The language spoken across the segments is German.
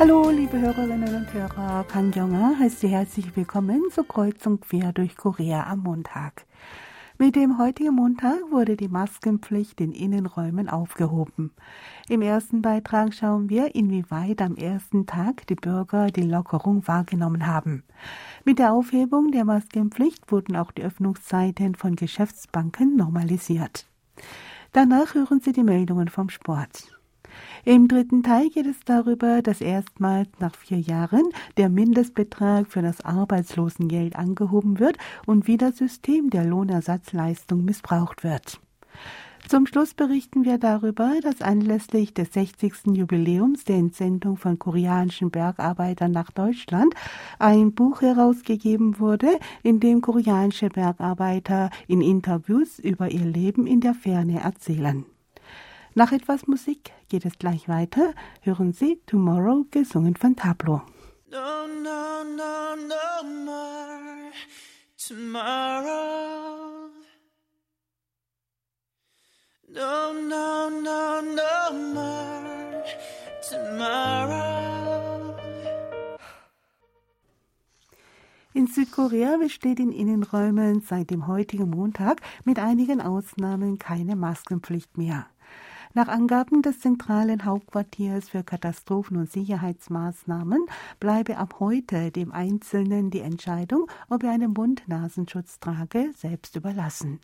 Hallo, liebe Hörerinnen und Hörer, Kan Jonga heißt Sie herzlich willkommen zur Kreuzung quer durch Korea am Montag. Mit dem heutigen Montag wurde die Maskenpflicht in Innenräumen aufgehoben. Im ersten Beitrag schauen wir, inwieweit am ersten Tag die Bürger die Lockerung wahrgenommen haben. Mit der Aufhebung der Maskenpflicht wurden auch die Öffnungszeiten von Geschäftsbanken normalisiert. Danach hören Sie die Meldungen vom Sport. Im dritten Teil geht es darüber, dass erstmals nach vier Jahren der Mindestbetrag für das Arbeitslosengeld angehoben wird und wie das System der Lohnersatzleistung missbraucht wird. Zum Schluss berichten wir darüber, dass anlässlich des 60. Jubiläums der Entsendung von koreanischen Bergarbeitern nach Deutschland ein Buch herausgegeben wurde, in dem koreanische Bergarbeiter in Interviews über ihr Leben in der Ferne erzählen. Nach etwas Musik geht es gleich weiter. Hören Sie Tomorrow gesungen von Tableau. No, no, no, no more tomorrow. No, no, no, no more tomorrow. In Südkorea besteht in Innenräumen seit dem heutigen Montag mit einigen Ausnahmen keine Maskenpflicht mehr. Nach Angaben des zentralen Hauptquartiers für Katastrophen- und Sicherheitsmaßnahmen bleibe ab heute dem Einzelnen die Entscheidung, ob er einen Mund-Nasenschutz trage, selbst überlassen.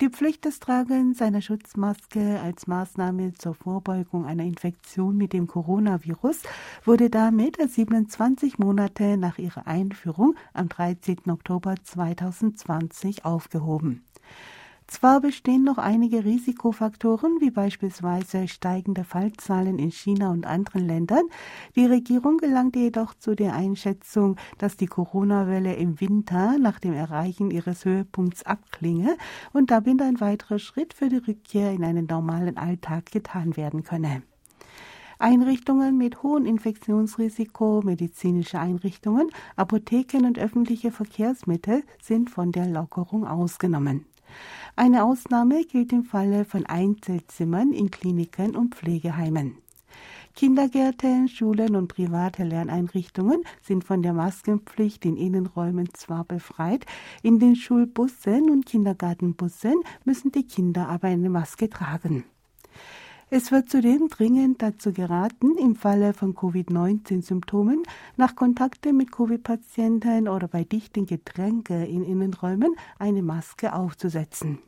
Die Pflicht des Tragens einer Schutzmaske als Maßnahme zur Vorbeugung einer Infektion mit dem Coronavirus wurde damit 27 Monate nach ihrer Einführung am 13. Oktober 2020 aufgehoben. Zwar bestehen noch einige Risikofaktoren, wie beispielsweise steigende Fallzahlen in China und anderen Ländern. Die Regierung gelangte jedoch zu der Einschätzung, dass die Corona-Welle im Winter nach dem Erreichen ihres Höhepunkts abklinge und damit ein weiterer Schritt für die Rückkehr in einen normalen Alltag getan werden könne. Einrichtungen mit hohem Infektionsrisiko, medizinische Einrichtungen, Apotheken und öffentliche Verkehrsmittel sind von der Lockerung ausgenommen. Eine Ausnahme gilt im Falle von Einzelzimmern in Kliniken und Pflegeheimen. Kindergärten, Schulen und private Lerneinrichtungen sind von der Maskenpflicht in Innenräumen zwar befreit, in den Schulbussen und Kindergartenbussen müssen die Kinder aber eine Maske tragen. Es wird zudem dringend dazu geraten, im Falle von Covid-19-Symptomen nach Kontakten mit Covid-Patienten oder bei dichten Getränke in Innenräumen eine Maske aufzusetzen.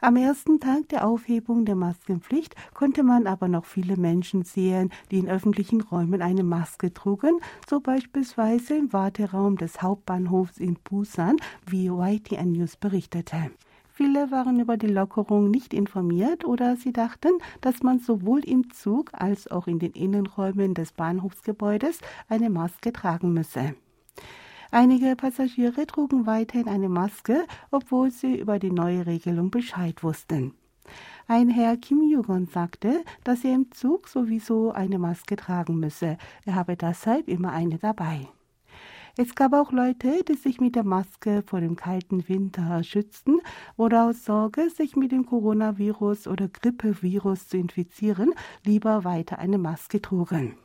Am ersten Tag der Aufhebung der Maskenpflicht konnte man aber noch viele Menschen sehen, die in öffentlichen Räumen eine Maske trugen, so beispielsweise im Warteraum des Hauptbahnhofs in Busan, wie YTN News berichtete. Viele waren über die Lockerung nicht informiert oder sie dachten, dass man sowohl im Zug als auch in den Innenräumen des Bahnhofsgebäudes eine Maske tragen müsse. Einige Passagiere trugen weiterhin eine Maske, obwohl sie über die neue Regelung Bescheid wussten. Ein Herr Kim Yugon sagte, dass er im Zug sowieso eine Maske tragen müsse. Er habe deshalb immer eine dabei. Es gab auch Leute, die sich mit der Maske vor dem kalten Winter schützten oder aus Sorge, sich mit dem Coronavirus oder Grippevirus zu infizieren, lieber weiter eine Maske trugen.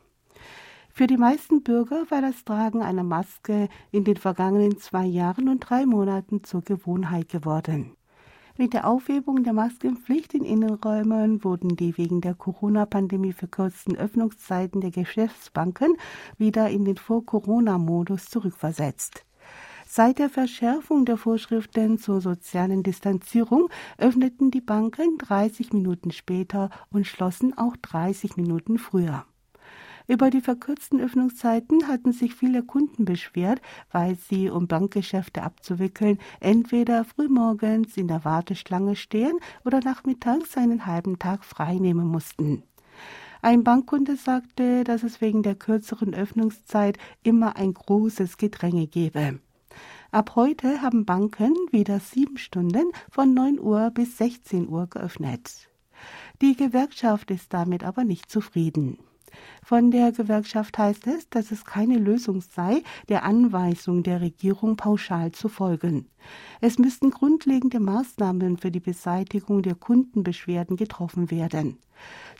Für die meisten Bürger war das Tragen einer Maske in den vergangenen zwei Jahren und drei Monaten zur Gewohnheit geworden. Mit der Aufhebung der Maskenpflicht in Innenräumen wurden die wegen der Corona-Pandemie verkürzten Öffnungszeiten der Geschäftsbanken wieder in den Vor-Corona-Modus zurückversetzt. Seit der Verschärfung der Vorschriften zur sozialen Distanzierung öffneten die Banken 30 Minuten später und schlossen auch 30 Minuten früher. Über die verkürzten Öffnungszeiten hatten sich viele Kunden beschwert, weil sie, um Bankgeschäfte abzuwickeln, entweder frühmorgens in der Warteschlange stehen oder nachmittags einen halben Tag freinehmen mussten. Ein Bankkunde sagte, dass es wegen der kürzeren Öffnungszeit immer ein großes Gedränge gebe. Ab heute haben Banken wieder sieben Stunden von 9 Uhr bis 16 Uhr geöffnet. Die Gewerkschaft ist damit aber nicht zufrieden. Von der Gewerkschaft heißt es, dass es keine Lösung sei, der Anweisung der Regierung pauschal zu folgen. Es müssten grundlegende Maßnahmen für die Beseitigung der Kundenbeschwerden getroffen werden.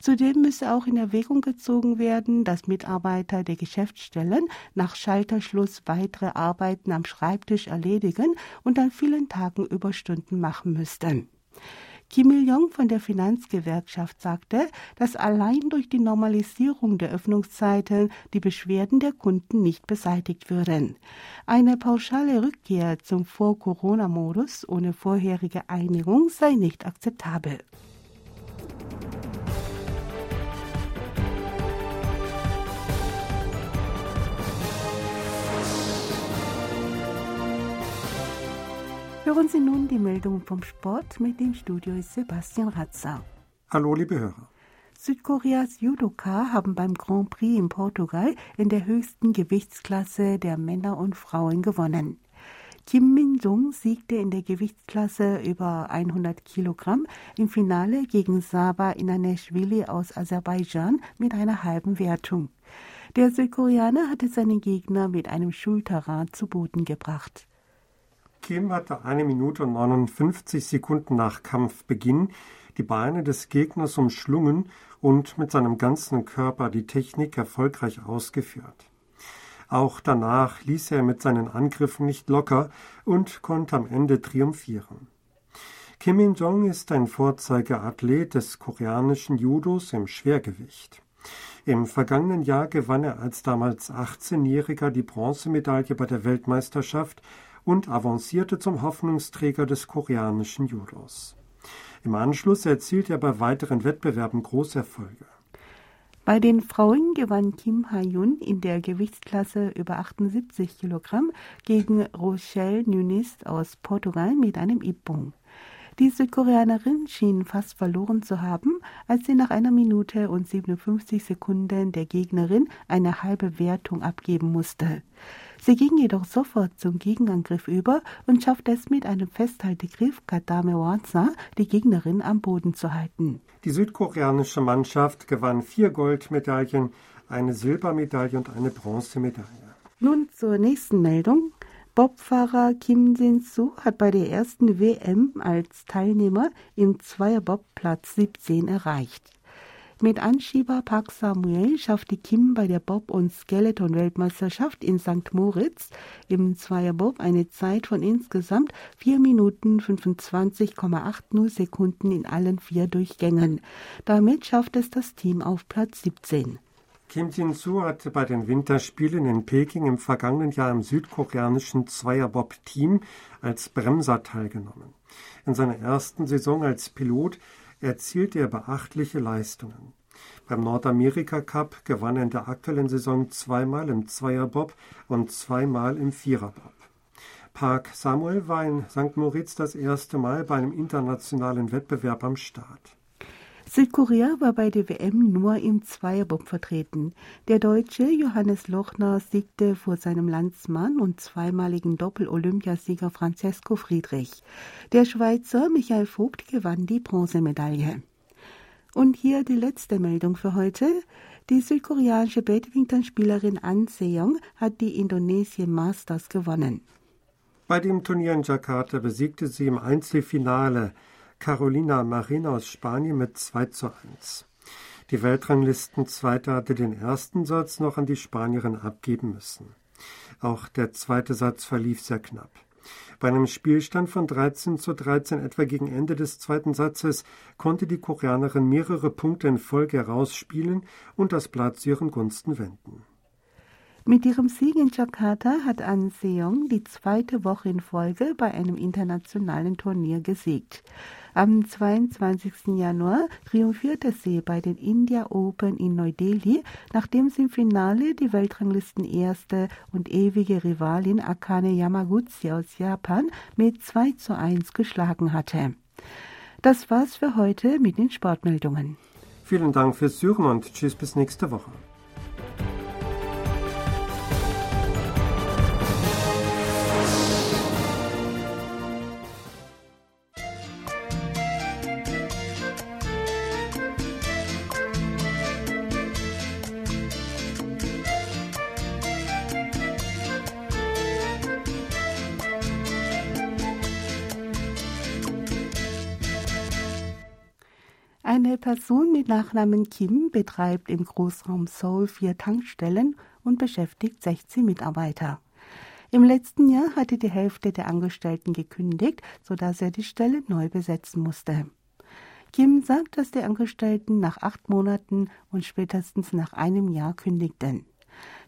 Zudem müsse auch in Erwägung gezogen werden, dass Mitarbeiter der Geschäftsstellen nach Schalterschluss weitere Arbeiten am Schreibtisch erledigen und an vielen Tagen Überstunden machen müssten. Kim Il-jong von der Finanzgewerkschaft sagte, dass allein durch die Normalisierung der Öffnungszeiten die Beschwerden der Kunden nicht beseitigt würden. Eine pauschale Rückkehr zum Vor-Corona-Modus ohne vorherige Einigung sei nicht akzeptabel. Hören Sie nun die Meldung vom Sport. Mit dem Studio ist Sebastian Ratzer. Hallo, liebe Hörer. Südkoreas Judoka haben beim Grand Prix in Portugal in der höchsten Gewichtsklasse der Männer und Frauen gewonnen. Kim Min-jung siegte in der Gewichtsklasse über 100 Kilogramm im Finale gegen Saba Inaneshvili aus Aserbaidschan mit einer halben Wertung. Der Südkoreaner hatte seinen Gegner mit einem Schulterrad zu Boden gebracht. Kim hatte eine Minute und 59 Sekunden nach Kampfbeginn die Beine des Gegners umschlungen und mit seinem ganzen Körper die Technik erfolgreich ausgeführt. Auch danach ließ er mit seinen Angriffen nicht locker und konnte am Ende triumphieren. Kim In-jong ist ein Vorzeigeathlet des koreanischen Judos im Schwergewicht. Im vergangenen Jahr gewann er als damals 18-Jähriger die Bronzemedaille bei der Weltmeisterschaft und avancierte zum Hoffnungsträger des koreanischen Judos. Im Anschluss erzielte er bei weiteren Wettbewerben Großerfolge. Bei den Frauen gewann Kim Ha-yun in der Gewichtsklasse über 78 Kilogramm gegen Rochelle Nunes aus Portugal mit einem Ippon. Die Südkoreanerin schien fast verloren zu haben, als sie nach einer Minute und 57 Sekunden der Gegnerin eine halbe Wertung abgeben musste. Sie ging jedoch sofort zum Gegenangriff über und schaffte es mit einem Festhaltegriff Katame Wansa, die Gegnerin am Boden zu halten. Die südkoreanische Mannschaft gewann vier Goldmedaillen, eine Silbermedaille und eine Bronzemedaille. Nun zur nächsten Meldung. Bobfahrer Kim Jin-soo hat bei der ersten WM als Teilnehmer im Zweierbob Platz 17 erreicht. Mit Anschieber Park Samuel schaffte Kim bei der Bob- und Skeleton-Weltmeisterschaft in St. Moritz im Zweierbob eine Zeit von insgesamt 4 Minuten 25,80 Sekunden in allen vier Durchgängen. Damit schafft es das Team auf Platz 17. Kim Jin-soo hatte bei den Winterspielen in Peking im vergangenen Jahr im südkoreanischen Zweierbob-Team als Bremser teilgenommen. In seiner ersten Saison als Pilot erzielte er beachtliche Leistungen. Beim Nordamerika Cup gewann er in der aktuellen Saison zweimal im Zweierbob und zweimal im Viererbob. Park Samuel war in St. Moritz das erste Mal bei einem internationalen Wettbewerb am Start. Südkorea war bei der WM nur im Zweierbob vertreten. Der Deutsche Johannes Lochner siegte vor seinem Landsmann und zweimaligen Doppel-Olympiasieger Francesco Friedrich. Der Schweizer Michael Vogt gewann die Bronzemedaille. Und hier die letzte Meldung für heute. Die südkoreanische Badmintonspielerin An Seong hat die Indonesien Masters gewonnen. Bei dem Turnier in Jakarta besiegte sie im Einzelfinale Carolina Marin aus Spanien mit 2 zu 1. Die Weltranglistenzweite hatte den ersten Satz noch an die Spanierin abgeben müssen. Auch der zweite Satz verlief sehr knapp. Bei einem Spielstand von 13 zu 13 etwa gegen Ende des zweiten Satzes konnte die Koreanerin mehrere Punkte in Folge herausspielen und das Blatt zu ihren Gunsten wenden. Mit ihrem Sieg in Jakarta hat An Seong die zweite Woche in Folge bei einem internationalen Turnier gesiegt. Am 22. Januar triumphierte sie bei den India Open in Neu-Delhi, nachdem sie im Finale die Weltranglistenerste und ewige Rivalin Akane Yamaguchi aus Japan mit 2 zu 1 geschlagen hatte. Das war's für heute mit den Sportmeldungen. Vielen Dank fürs Zuhören und tschüss bis nächste Woche. Eine Person mit Nachnamen Kim betreibt im Großraum Seoul vier Tankstellen und beschäftigt 16 Mitarbeiter. Im letzten Jahr hatte die Hälfte der Angestellten gekündigt, sodass er die Stelle neu besetzen musste. Kim sagt, dass die Angestellten nach acht Monaten und spätestens nach einem Jahr kündigten.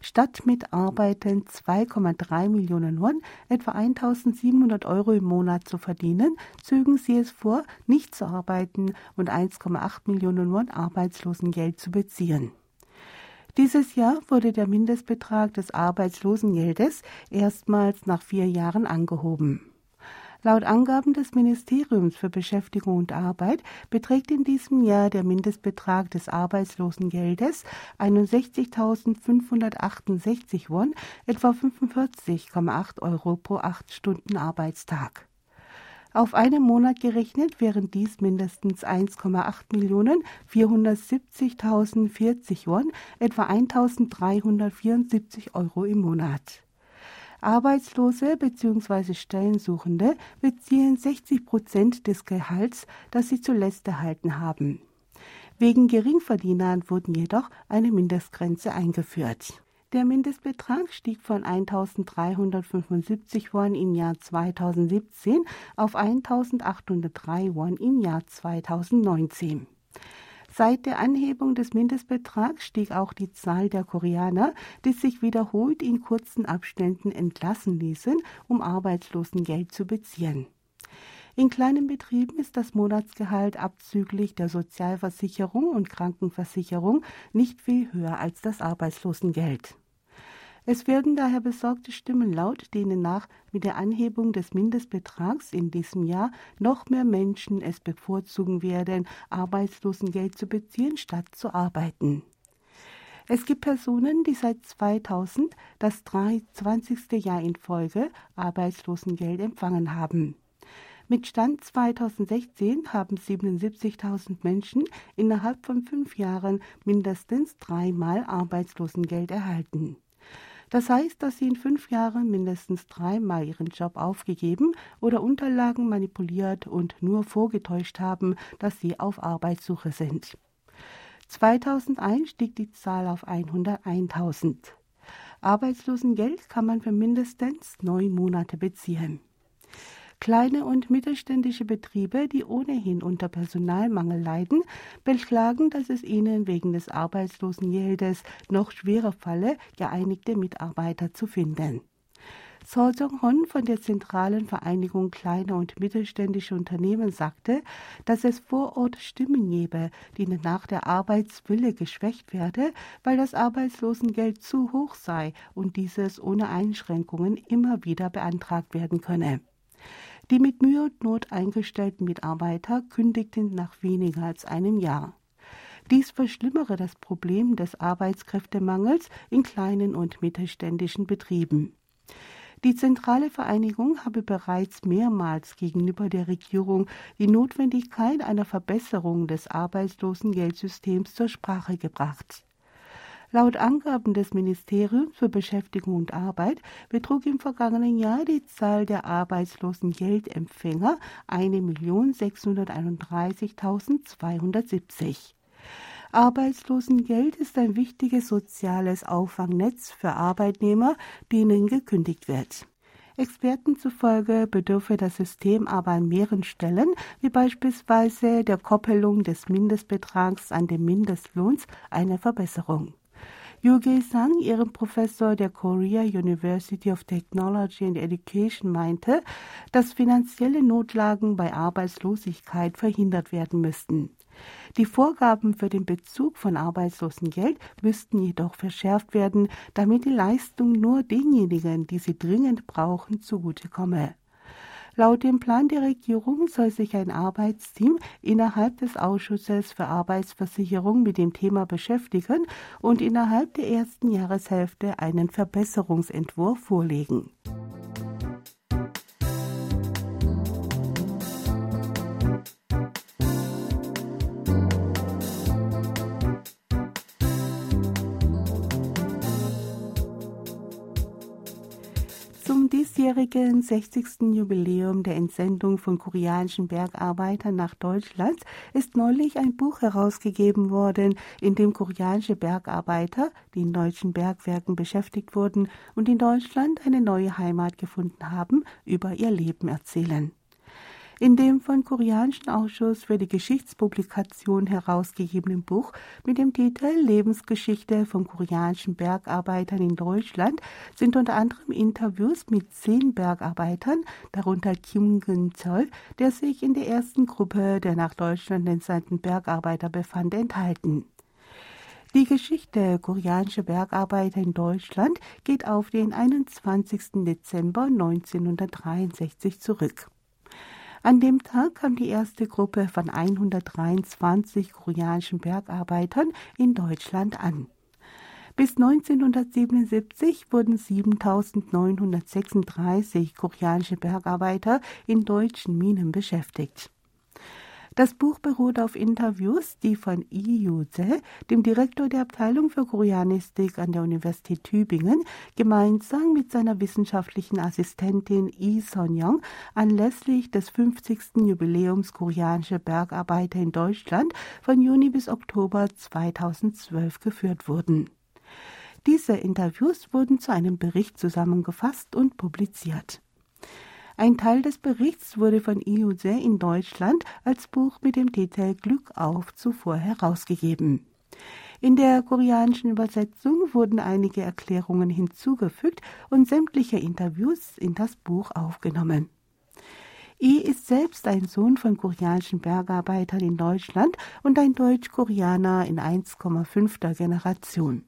Statt mit Arbeiten 2,3 Millionen Won, etwa 1700 Euro im Monat zu verdienen, zögen sie es vor, nicht zu arbeiten und 1,8 Millionen Won Arbeitslosengeld zu beziehen. Dieses Jahr wurde der Mindestbetrag des Arbeitslosengeldes erstmals nach vier Jahren angehoben. Laut Angaben des Ministeriums für Beschäftigung und Arbeit beträgt in diesem Jahr der Mindestbetrag des Arbeitslosengeldes 61.568 Won, etwa 45,8 Euro pro acht Stunden Arbeitstag. Auf einen Monat gerechnet wären dies mindestens 1,8 Millionen 470.040 Won, etwa 1.374 Euro im Monat. Arbeitslose bzw. Stellensuchende beziehen 60 Prozent des Gehalts, das sie zuletzt erhalten haben. Wegen Geringverdienern wurden jedoch eine Mindestgrenze eingeführt. Der Mindestbetrag stieg von 1.375 Won im Jahr 2017 auf 1.803 Won im Jahr 2019. Seit der Anhebung des Mindestbetrags stieg auch die Zahl der Koreaner, die sich wiederholt in kurzen Abständen entlassen ließen, um Arbeitslosengeld zu beziehen. In kleinen Betrieben ist das Monatsgehalt abzüglich der Sozialversicherung und Krankenversicherung nicht viel höher als das Arbeitslosengeld. Es werden daher besorgte Stimmen laut, denen nach mit der Anhebung des Mindestbetrags in diesem Jahr noch mehr Menschen es bevorzugen werden, Arbeitslosengeld zu beziehen, statt zu arbeiten. Es gibt Personen, die seit 2000 das 23. Jahr in Folge Arbeitslosengeld empfangen haben. Mit Stand 2016 haben 77.000 Menschen innerhalb von fünf Jahren mindestens dreimal Arbeitslosengeld erhalten. Das heißt, dass sie in fünf Jahren mindestens dreimal ihren Job aufgegeben oder Unterlagen manipuliert und nur vorgetäuscht haben, dass sie auf Arbeitssuche sind. 2001 stieg die Zahl auf 101.000. Arbeitslosengeld kann man für mindestens neun Monate beziehen. Kleine und mittelständische Betriebe, die ohnehin unter Personalmangel leiden, beklagen, dass es ihnen wegen des Arbeitslosengeldes noch schwerer falle, geeinigte Mitarbeiter zu finden. So Jong-hon von der Zentralen Vereinigung kleiner und mittelständischer Unternehmen sagte, dass es vor Ort Stimmen gebe, denen nach der Arbeitswille geschwächt werde, weil das Arbeitslosengeld zu hoch sei und dieses ohne Einschränkungen immer wieder beantragt werden könne. Die mit Mühe und Not eingestellten Mitarbeiter kündigten nach weniger als einem Jahr. Dies verschlimmere das Problem des Arbeitskräftemangels in kleinen und mittelständischen Betrieben. Die zentrale Vereinigung habe bereits mehrmals gegenüber der Regierung die Notwendigkeit einer Verbesserung des Arbeitslosengeldsystems zur Sprache gebracht. Laut Angaben des Ministeriums für Beschäftigung und Arbeit betrug im vergangenen Jahr die Zahl der arbeitslosen Geldempfänger 1.631.270. Arbeitslosengeld ist ein wichtiges soziales Auffangnetz für Arbeitnehmer, denen gekündigt wird. Experten zufolge bedürfe das System aber an mehreren Stellen, wie beispielsweise der Koppelung des Mindestbetrags an den Mindestlohns, eine Verbesserung. Yoo Sang, ihrem Professor der Korea University of Technology and Education, meinte, dass finanzielle Notlagen bei Arbeitslosigkeit verhindert werden müssten. Die Vorgaben für den Bezug von Arbeitslosengeld müssten jedoch verschärft werden, damit die Leistung nur denjenigen, die sie dringend brauchen, zugutekomme. Laut dem Plan der Regierung soll sich ein Arbeitsteam innerhalb des Ausschusses für Arbeitsversicherung mit dem Thema beschäftigen und innerhalb der ersten Jahreshälfte einen Verbesserungsentwurf vorlegen. Diesjährigen 60. Jubiläum der Entsendung von koreanischen Bergarbeitern nach Deutschland ist neulich ein Buch herausgegeben worden, in dem koreanische Bergarbeiter, die in deutschen Bergwerken beschäftigt wurden und in Deutschland eine neue Heimat gefunden haben, über ihr Leben erzählen. In dem von Koreanischen Ausschuss für die Geschichtspublikation herausgegebenen Buch mit dem Titel Lebensgeschichte von koreanischen Bergarbeitern in Deutschland sind unter anderem Interviews mit zehn Bergarbeitern, darunter Kim Gun-chol, der sich in der ersten Gruppe der nach Deutschland entsandten Bergarbeiter befand, enthalten. Die Geschichte koreanischer Bergarbeiter in Deutschland geht auf den 21. Dezember 1963 zurück. An dem Tag kam die erste Gruppe von 123 koreanischen Bergarbeitern in Deutschland an. Bis 1977 wurden 7936 koreanische Bergarbeiter in deutschen Minen beschäftigt. Das Buch beruht auf Interviews, die von Lee Yu-se, dem Direktor der Abteilung für Koreanistik an der Universität Tübingen, gemeinsam mit seiner wissenschaftlichen Assistentin Lee Son-young anlässlich des 50. Jubiläums koreanischer Bergarbeiter in Deutschland von Juni bis Oktober 2012 geführt wurden. Diese Interviews wurden zu einem Bericht zusammengefasst und publiziert. Ein Teil des Berichts wurde von IUSE in Deutschland als Buch mit dem Titel Glück auf zuvor herausgegeben. In der koreanischen Übersetzung wurden einige Erklärungen hinzugefügt und sämtliche Interviews in das Buch aufgenommen. I ist selbst ein Sohn von koreanischen Bergarbeitern in Deutschland und ein Deutsch-Koreaner in 1,5. Generation.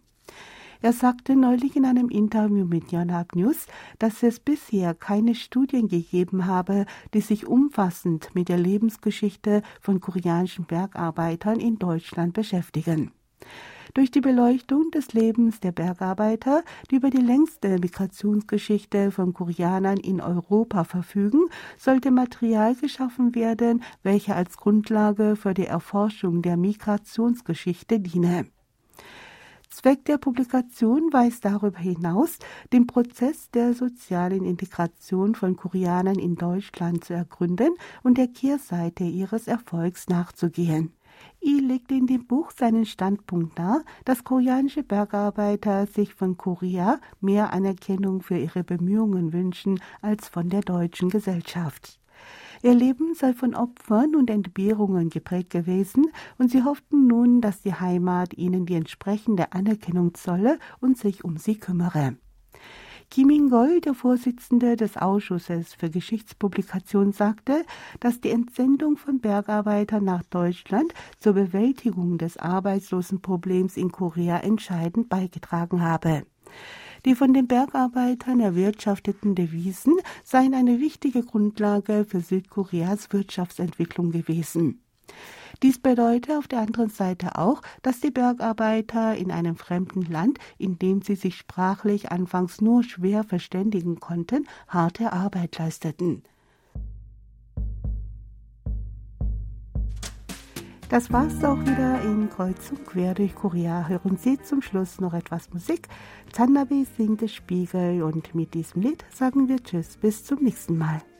Er sagte neulich in einem Interview mit Yonhap News, dass es bisher keine Studien gegeben habe, die sich umfassend mit der Lebensgeschichte von koreanischen Bergarbeitern in Deutschland beschäftigen. Durch die Beleuchtung des Lebens der Bergarbeiter, die über die längste Migrationsgeschichte von Koreanern in Europa verfügen, sollte Material geschaffen werden, welche als Grundlage für die Erforschung der Migrationsgeschichte diene. Zweck der Publikation weist darüber hinaus, den Prozess der sozialen Integration von Koreanern in Deutschland zu ergründen und der Kehrseite ihres Erfolgs nachzugehen. I legt in dem Buch seinen Standpunkt dar, dass koreanische Bergarbeiter sich von Korea mehr Anerkennung für ihre Bemühungen wünschen als von der deutschen Gesellschaft. Ihr Leben sei von Opfern und Entbehrungen geprägt gewesen, und sie hofften nun, dass die Heimat ihnen die entsprechende Anerkennung zolle und sich um sie kümmere. Kim In-gol, der Vorsitzende des Ausschusses für Geschichtspublikation, sagte, dass die Entsendung von Bergarbeitern nach Deutschland zur Bewältigung des Arbeitslosenproblems in Korea entscheidend beigetragen habe. Die von den Bergarbeitern erwirtschafteten Devisen seien eine wichtige Grundlage für Südkoreas Wirtschaftsentwicklung gewesen. Dies bedeutet auf der anderen Seite auch, dass die Bergarbeiter in einem fremden Land, in dem sie sich sprachlich anfangs nur schwer verständigen konnten, harte Arbeit leisteten. Das war's auch wieder in Kreuz und Quer durch Korea. Hören Sie zum Schluss noch etwas Musik. Zannabe singt der Spiegel und mit diesem Lied sagen wir Tschüss, bis zum nächsten Mal.